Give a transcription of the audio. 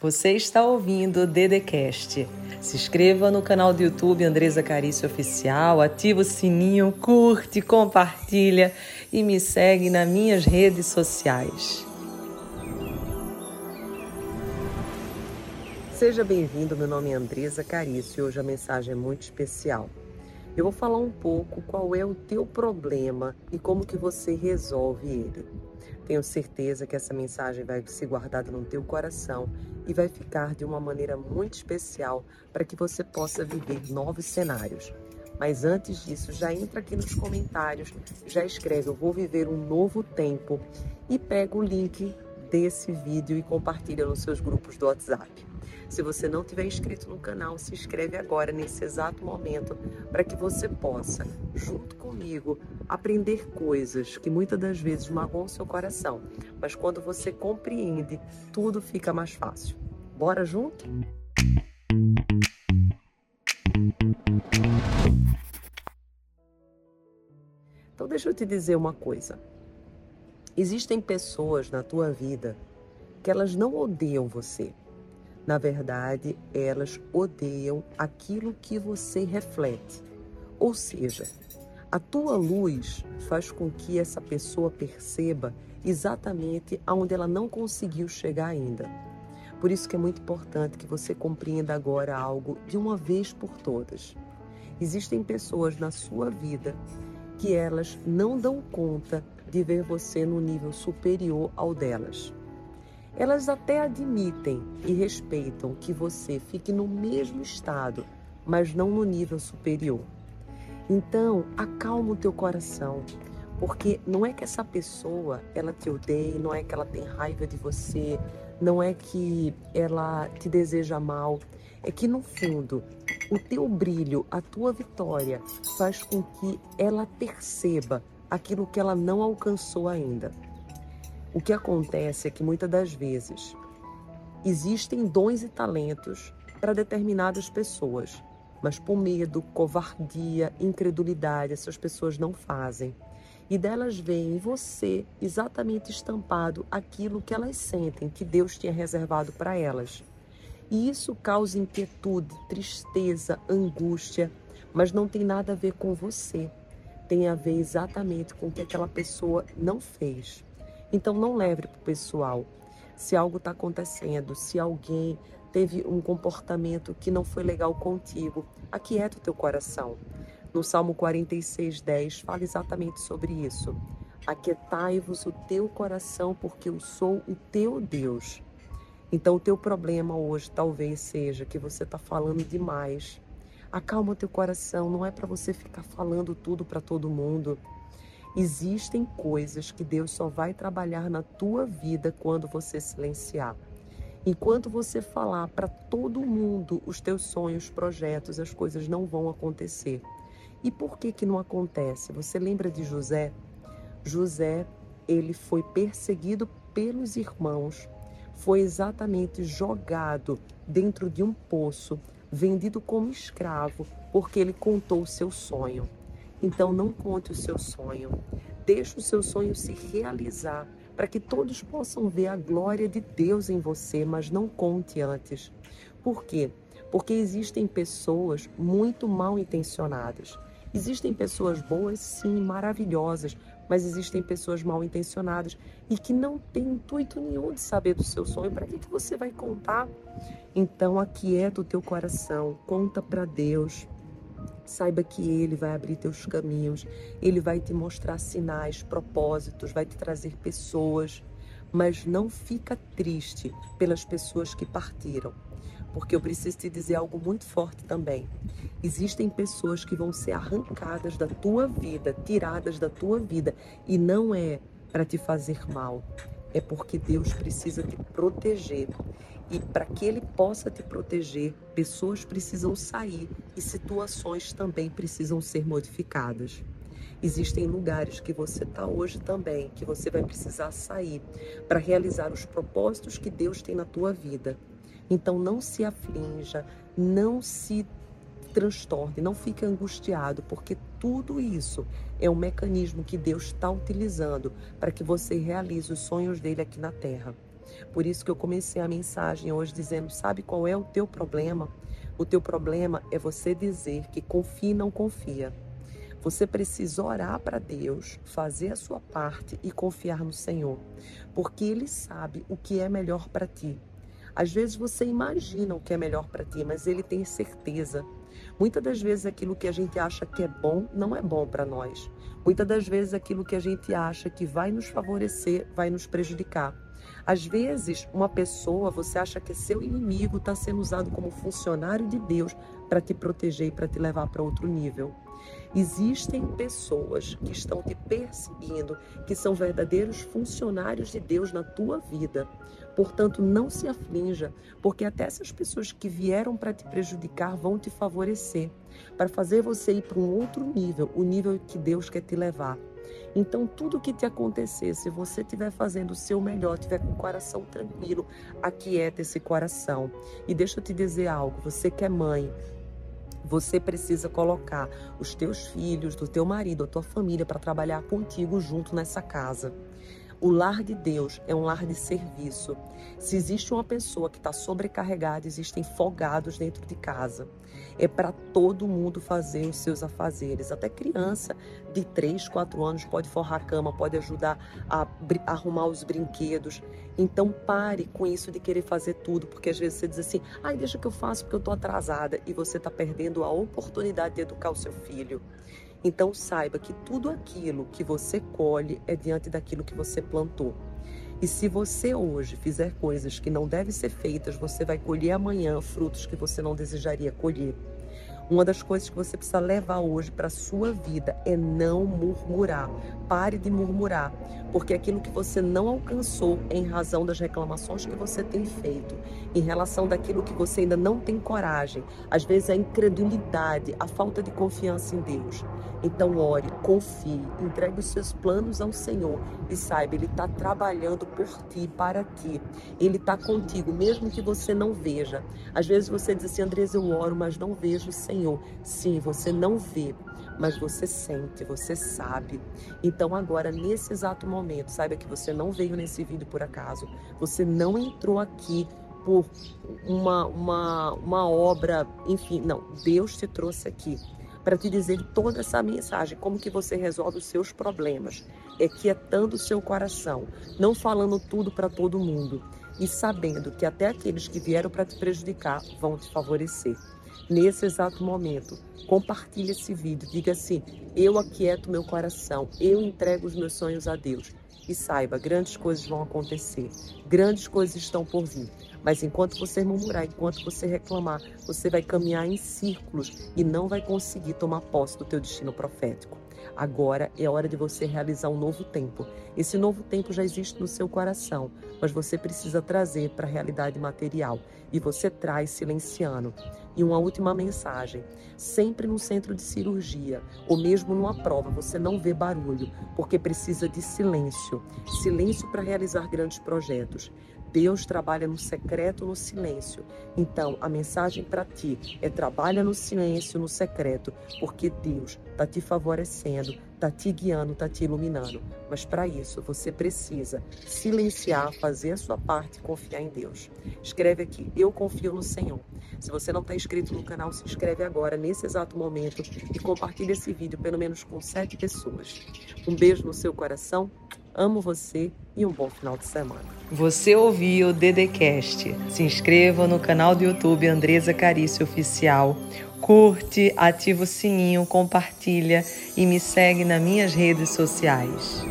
Você está ouvindo o Dedecast. Se inscreva no canal do YouTube Andresa Carício Oficial, ativa o sininho, curte, compartilha e me segue nas minhas redes sociais. Seja bem-vindo, meu nome é Andresa Carício e hoje a mensagem é muito especial. Eu vou falar um pouco qual é o teu problema e como que você resolve ele. Tenho certeza que essa mensagem vai ser guardada no teu coração e vai ficar de uma maneira muito especial para que você possa viver novos cenários. Mas antes disso, já entra aqui nos comentários, já escreve eu vou viver um novo tempo e pega o link desse vídeo e compartilha nos seus grupos do WhatsApp. Se você não tiver inscrito no canal, se inscreve agora nesse exato momento para que você possa, junto comigo, aprender coisas que muitas das vezes magoam seu coração, mas quando você compreende, tudo fica mais fácil. Bora junto? Então deixa eu te dizer uma coisa. Existem pessoas na tua vida que elas não odeiam você. Na verdade, elas odeiam aquilo que você reflete. Ou seja, a tua luz faz com que essa pessoa perceba exatamente aonde ela não conseguiu chegar ainda. Por isso que é muito importante que você compreenda agora algo de uma vez por todas. Existem pessoas na sua vida que elas não dão conta de ver você no nível superior ao delas. Elas até admitem e respeitam que você fique no mesmo estado, mas não no nível superior. Então, acalma o teu coração, porque não é que essa pessoa ela te odeie, não é que ela tem raiva de você, não é que ela te deseja mal, é que no fundo o teu brilho, a tua vitória faz com que ela perceba aquilo que ela não alcançou ainda. O que acontece é que muitas das vezes existem dons e talentos para determinadas pessoas, mas por medo, covardia, incredulidade, essas pessoas não fazem. E delas veem em você exatamente estampado aquilo que elas sentem que Deus tinha reservado para elas. E isso causa inquietude, tristeza, angústia, mas não tem nada a ver com você. Tem a ver exatamente com o que aquela pessoa não fez. Então não leve para o pessoal. Se algo está acontecendo, se alguém teve um comportamento que não foi legal contigo, aquieta o teu coração. No Salmo 46, 10, fala exatamente sobre isso. Aquietai-vos o teu coração, porque eu sou o teu Deus. Então, o teu problema hoje talvez seja que você está falando demais. Acalma teu coração, não é para você ficar falando tudo para todo mundo. Existem coisas que Deus só vai trabalhar na tua vida quando você silenciar. Enquanto você falar para todo mundo os teus sonhos, projetos, as coisas não vão acontecer. E por que que não acontece? Você lembra de José? José, ele foi perseguido pelos irmãos, foi exatamente jogado dentro de um poço, vendido como escravo, porque ele contou o seu sonho. Então não conte o seu sonho. Deixe o seu sonho se realizar para que todos possam ver a glória de Deus em você, mas não conte antes. Por quê? Porque existem pessoas muito mal intencionadas. Existem pessoas boas, sim, maravilhosas, mas existem pessoas mal intencionadas e que não têm intuito nenhum de saber do seu sonho. Para que, que você vai contar? Então, aquieta o teu coração, conta para Deus. Saiba que Ele vai abrir teus caminhos, Ele vai te mostrar sinais, propósitos, vai te trazer pessoas, mas não fica triste pelas pessoas que partiram, porque eu preciso te dizer algo muito forte também. Existem pessoas que vão ser arrancadas da tua vida, tiradas da tua vida, e não é para te fazer mal, é porque Deus precisa te proteger. E para que ele possa te proteger, pessoas precisam sair e situações também precisam ser modificadas. Existem lugares que você está hoje também, que você vai precisar sair para realizar os propósitos que Deus tem na tua vida. Então não se aflinja, não se transtorne, não fique angustiado, porque tudo isso é um mecanismo que Deus está utilizando para que você realize os sonhos dele aqui na terra. Por isso que eu comecei a mensagem hoje dizendo: sabe qual é o teu problema? O teu problema é você dizer que confia e não confia. Você precisa orar para Deus, fazer a sua parte e confiar no Senhor, porque Ele sabe o que é melhor para ti. Às vezes você imagina o que é melhor para ti, mas Ele tem certeza. Muitas das vezes aquilo que a gente acha que é bom não é bom para nós. Muitas das vezes aquilo que a gente acha que vai nos favorecer vai nos prejudicar. Às vezes, uma pessoa, você acha que é seu inimigo, está sendo usado como funcionário de Deus para te proteger e para te levar para outro nível. Existem pessoas que estão te perseguindo, que são verdadeiros funcionários de Deus na tua vida. Portanto, não se aflinja, porque até essas pessoas que vieram para te prejudicar vão te favorecer, para fazer você ir para um outro nível, o nível que Deus quer te levar. Então, tudo que te acontecer, se você estiver fazendo o seu melhor, estiver com o coração tranquilo, aquieta esse coração. E deixa eu te dizer algo: você que é mãe, você precisa colocar os teus filhos, do teu marido, a tua família para trabalhar contigo junto nessa casa. O lar de Deus é um lar de serviço. Se existe uma pessoa que está sobrecarregada, existem folgados dentro de casa. É para todo mundo fazer os seus afazeres. Até criança de 3, 4 anos pode forrar a cama, pode ajudar a arrumar os brinquedos. Então pare com isso de querer fazer tudo, porque às vezes você diz assim: ai, deixa que eu faço porque eu estou atrasada. E você está perdendo a oportunidade de educar o seu filho. Então saiba que tudo aquilo que você colhe é diante daquilo que você plantou. E se você hoje fizer coisas que não devem ser feitas, você vai colher amanhã frutos que você não desejaria colher. Uma das coisas que você precisa levar hoje para a sua vida é não murmurar. Pare de murmurar, porque aquilo que você não alcançou em razão das reclamações que você tem feito, em relação daquilo que você ainda não tem coragem, às vezes a incredulidade, a falta de confiança em Deus. Então ore, confie, entregue os seus planos ao Senhor e saiba, Ele está trabalhando por ti, para ti. Ele está contigo, mesmo que você não veja. Às vezes você diz assim, Andresa, eu oro, mas não vejo o Senhor. Sim, você não vê, mas você sente, você sabe. Então agora, nesse exato momento, saiba que você não veio nesse vídeo por acaso. Você não entrou aqui por uma, uma, uma obra, enfim, não. Deus te trouxe aqui para te dizer toda essa mensagem, como que você resolve os seus problemas, é quietando o seu coração, não falando tudo para todo mundo e sabendo que até aqueles que vieram para te prejudicar vão te favorecer. Nesse exato momento, compartilhe esse vídeo, diga assim: eu aquieto meu coração, eu entrego os meus sonhos a Deus. E saiba, grandes coisas vão acontecer, grandes coisas estão por vir. Mas enquanto você murmurar, enquanto você reclamar, você vai caminhar em círculos e não vai conseguir tomar posse do teu destino profético. Agora é hora de você realizar um novo tempo. Esse novo tempo já existe no seu coração, mas você precisa trazer para a realidade material. E você traz silenciando. E uma última mensagem: sempre no centro de cirurgia, ou mesmo numa prova, você não vê barulho, porque precisa de silêncio silêncio para realizar grandes projetos. Deus trabalha no secreto, no silêncio. Então, a mensagem para ti é trabalha no silêncio, no secreto, porque Deus está te favorecendo, está te guiando, está te iluminando. Mas para isso, você precisa silenciar, fazer a sua parte e confiar em Deus. Escreve aqui, eu confio no Senhor. Se você não está inscrito no canal, se inscreve agora, nesse exato momento, e compartilhe esse vídeo pelo menos com sete pessoas. Um beijo no seu coração. Amo você e um bom final de semana. Você ouviu o Dedecast. Se inscreva no canal do YouTube Andresa Carício Oficial. Curte, ativa o sininho, compartilha e me segue nas minhas redes sociais.